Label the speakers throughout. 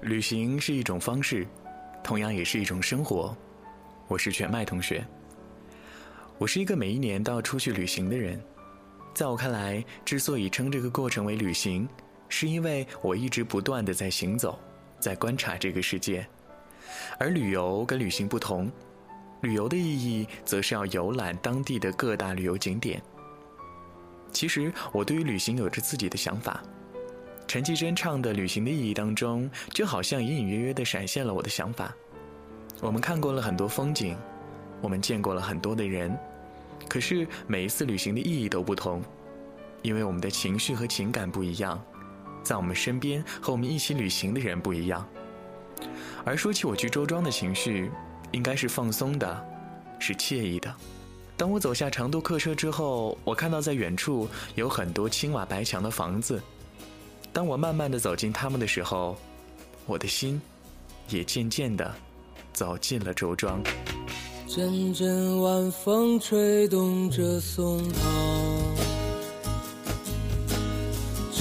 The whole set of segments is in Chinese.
Speaker 1: 旅行是一种方式，同样也是一种生活。我是全麦同学。我是一个每一年都要出去旅行的人。在我看来，之所以称这个过程为旅行，是因为我一直不断的在行走，在观察这个世界。而旅游跟旅行不同，旅游的意义则是要游览当地的各大旅游景点。其实，我对于旅行有着自己的想法。陈绮贞唱的《旅行的意义》当中，就好像隐隐约约地闪现了我的想法。我们看过了很多风景，我们见过了很多的人，可是每一次旅行的意义都不同，因为我们的情绪和情感不一样，在我们身边和我们一起旅行的人不一样。而说起我去周庄的情绪，应该是放松的，是惬意的。当我走下长途客车之后，我看到在远处有很多青瓦白墙的房子。当我慢慢的走进他们的时候，我的心也渐渐的走进了周庄。
Speaker 2: 阵阵晚风吹动着松涛，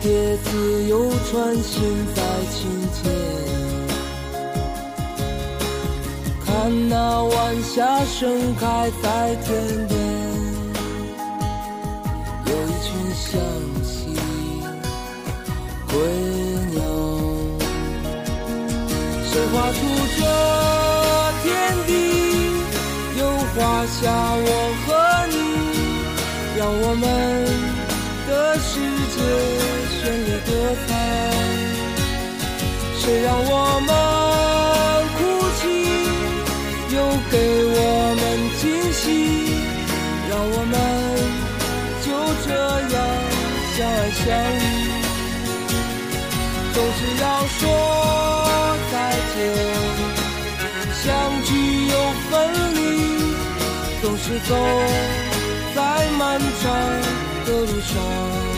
Speaker 2: 蝶自由穿行在青间。看那晚霞盛开在天边，有一群向西归。画出这天地，又画下我和你，让我们世界绚丽多彩。谁让我们哭泣，又给我们惊喜，让我们就这样相爱相依，总是要说。再见，相聚又分离，总是走在漫长的路上。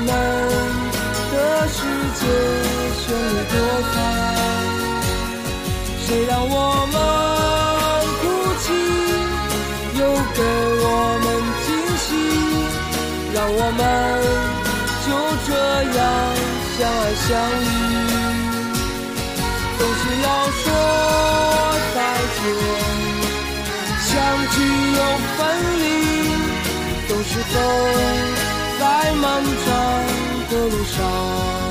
Speaker 2: 我们的世界绚丽多彩。谁让我们哭泣，又给我们惊喜，让我们就这样相爱相依。总是要说再见，相聚又分离。总是走漫长的路上。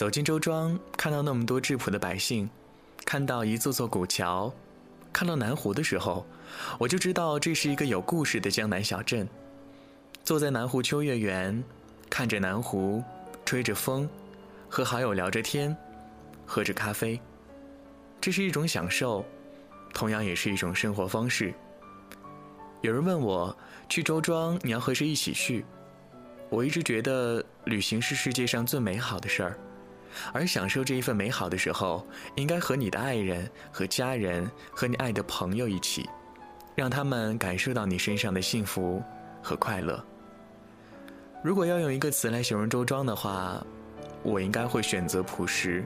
Speaker 1: 走进周庄，看到那么多质朴的百姓，看到一座座古桥，看到南湖的时候，我就知道这是一个有故事的江南小镇。坐在南湖秋月园，看着南湖，吹着风，和好友聊着天，喝着咖啡，这是一种享受，同样也是一种生活方式。有人问我去周庄，你要和谁一起去？我一直觉得旅行是世界上最美好的事儿，而享受这一份美好的时候，应该和你的爱人、和家人、和你爱的朋友一起，让他们感受到你身上的幸福和快乐。如果要用一个词来形容周庄的话，我应该会选择朴实。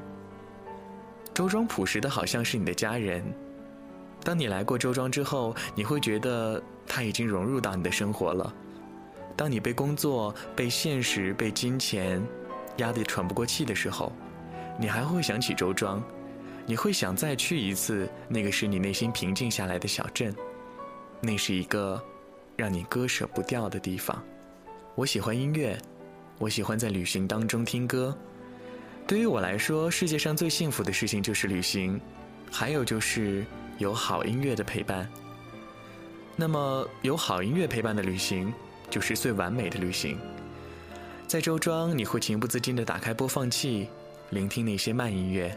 Speaker 1: 周庄朴实的好像是你的家人。当你来过周庄之后，你会觉得他已经融入到你的生活了。当你被工作、被现实、被金钱压得喘不过气的时候，你还会想起周庄，你会想再去一次那个使你内心平静下来的小镇。那是一个让你割舍不掉的地方。我喜欢音乐，我喜欢在旅行当中听歌。对于我来说，世界上最幸福的事情就是旅行，还有就是有好音乐的陪伴。那么，有好音乐陪伴的旅行，就是最完美的旅行。在周庄，你会情不自禁地打开播放器，聆听那些慢音乐。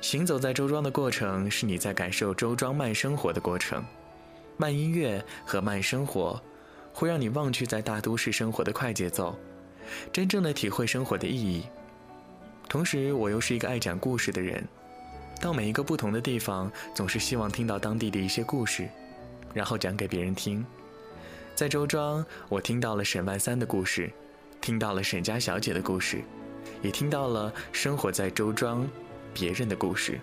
Speaker 1: 行走在周庄的过程，是你在感受周庄慢生活的过程。慢音乐和慢生活。会让你忘却在大都市生活的快节奏，真正的体会生活的意义。同时，我又是一个爱讲故事的人，到每一个不同的地方，总是希望听到当地的一些故事，然后讲给别人听。在周庄，我听到了沈万三的故事，听到了沈家小姐的故事，也听到了生活在周庄别人的故事。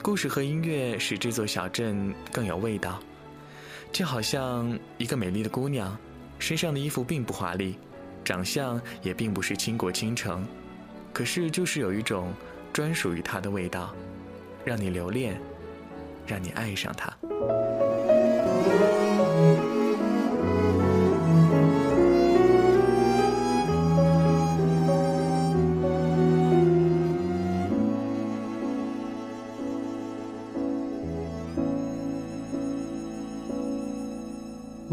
Speaker 1: 故事和音乐使这座小镇更有味道。就好像一个美丽的姑娘，身上的衣服并不华丽，长相也并不是倾国倾城，可是就是有一种专属于她的味道，让你留恋，让你爱上她。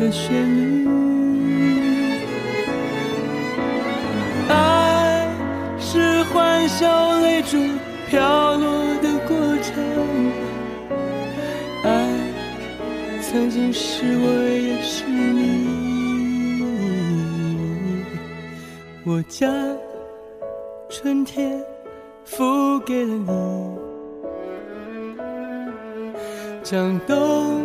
Speaker 3: 的旋律，爱是欢笑泪珠飘落的过程，爱曾经是我也是你，我将春天付给了你。将冬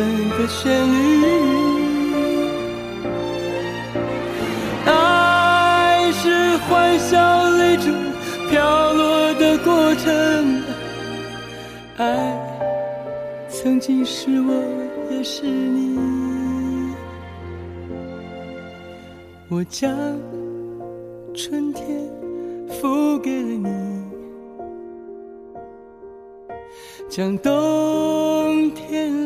Speaker 3: 的旋律。爱是欢笑泪珠飘落的过程，爱曾经是我，也是你。我将春天付给了你，将冬天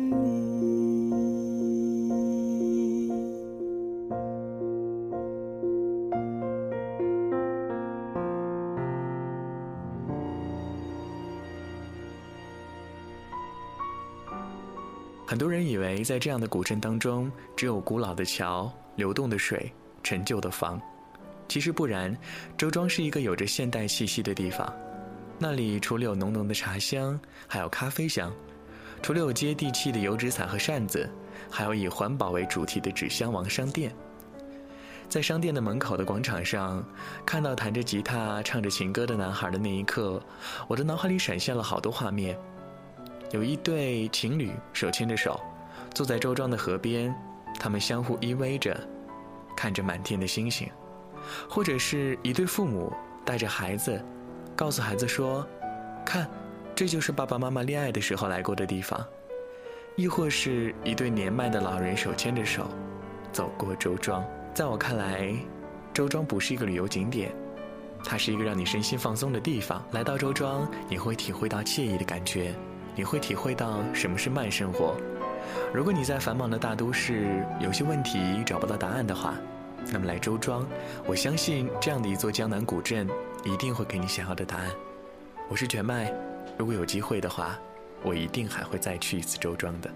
Speaker 1: 很多人以为，在这样的古镇当中，只有古老的桥、流动的水、陈旧的房。其实不然，周庄是一个有着现代气息的地方。那里除了有浓浓的茶香，还有咖啡香；除了有接地气的油纸伞和扇子，还有以环保为主题的纸箱王商店。在商店的门口的广场上，看到弹着吉他、唱着情歌的男孩的那一刻，我的脑海里闪现了好多画面。有一对情侣手牵着手，坐在周庄的河边，他们相互依偎着，看着满天的星星；或者是一对父母带着孩子，告诉孩子说：“看，这就是爸爸妈妈恋爱的时候来过的地方。”亦或是一对年迈的老人手牵着手，走过周庄。在我看来，周庄不是一个旅游景点，它是一个让你身心放松的地方。来到周庄，你会体会到惬意的感觉。你会体会到什么是慢生活。如果你在繁忙的大都市有些问题找不到答案的话，那么来周庄，我相信这样的一座江南古镇一定会给你想要的答案。我是全麦，如果有机会的话，我一定还会再去一次周庄的。